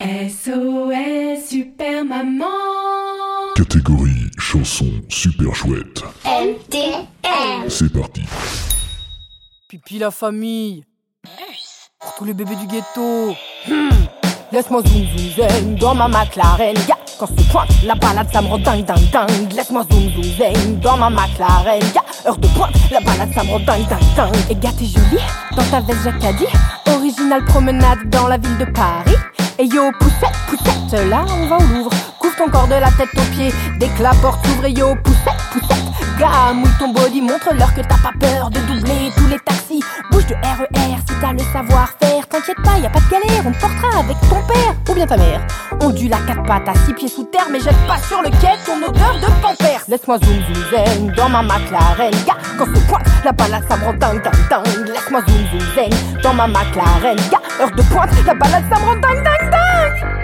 SOS Super Maman Catégorie chanson super chouette. MTM. C'est parti. Pipi la famille. Pour tous les bébés du ghetto. Hmm. Laisse-moi zoom zoom zen dans ma McLaren. Ya, quand se pointe la balade, ça me rend dingue dingue dingue. Laisse-moi zoom zoom zen dans ma McLaren. Ya, heure de pointe, la balade, ça me rend dingue dingue dingue. Et gars, t'es jolie dans ta veste jacadie. Original promenade dans la ville de Paris. Et yo, poussette, poussette, là on va au Louvre. Couvre ton corps de la tête aux pieds. Dès que la porte s'ouvre, yo, poussette, poussette. Gars, mouille ton body, montre-leur que t'as pas peur de doubler tous les taxis. Bouge de RER si t'as le savoir-faire. T'inquiète pas, y a pas de galère, on te portera avec ton père ou bien ta mère. On dû la quatre pattes à six pieds sous terre, mais jette pas sur le quai ton odeur de pampers. Laisse-moi zoom zoom zen dans ma McLaren. Gars, quand se pointe, la balade ça me rend dingue dingue dingue. Laisse-moi zoom zoom zen dans ma McLaren. Gars, heure de pointe, la balade ça me rend dingue dingue. Thank you.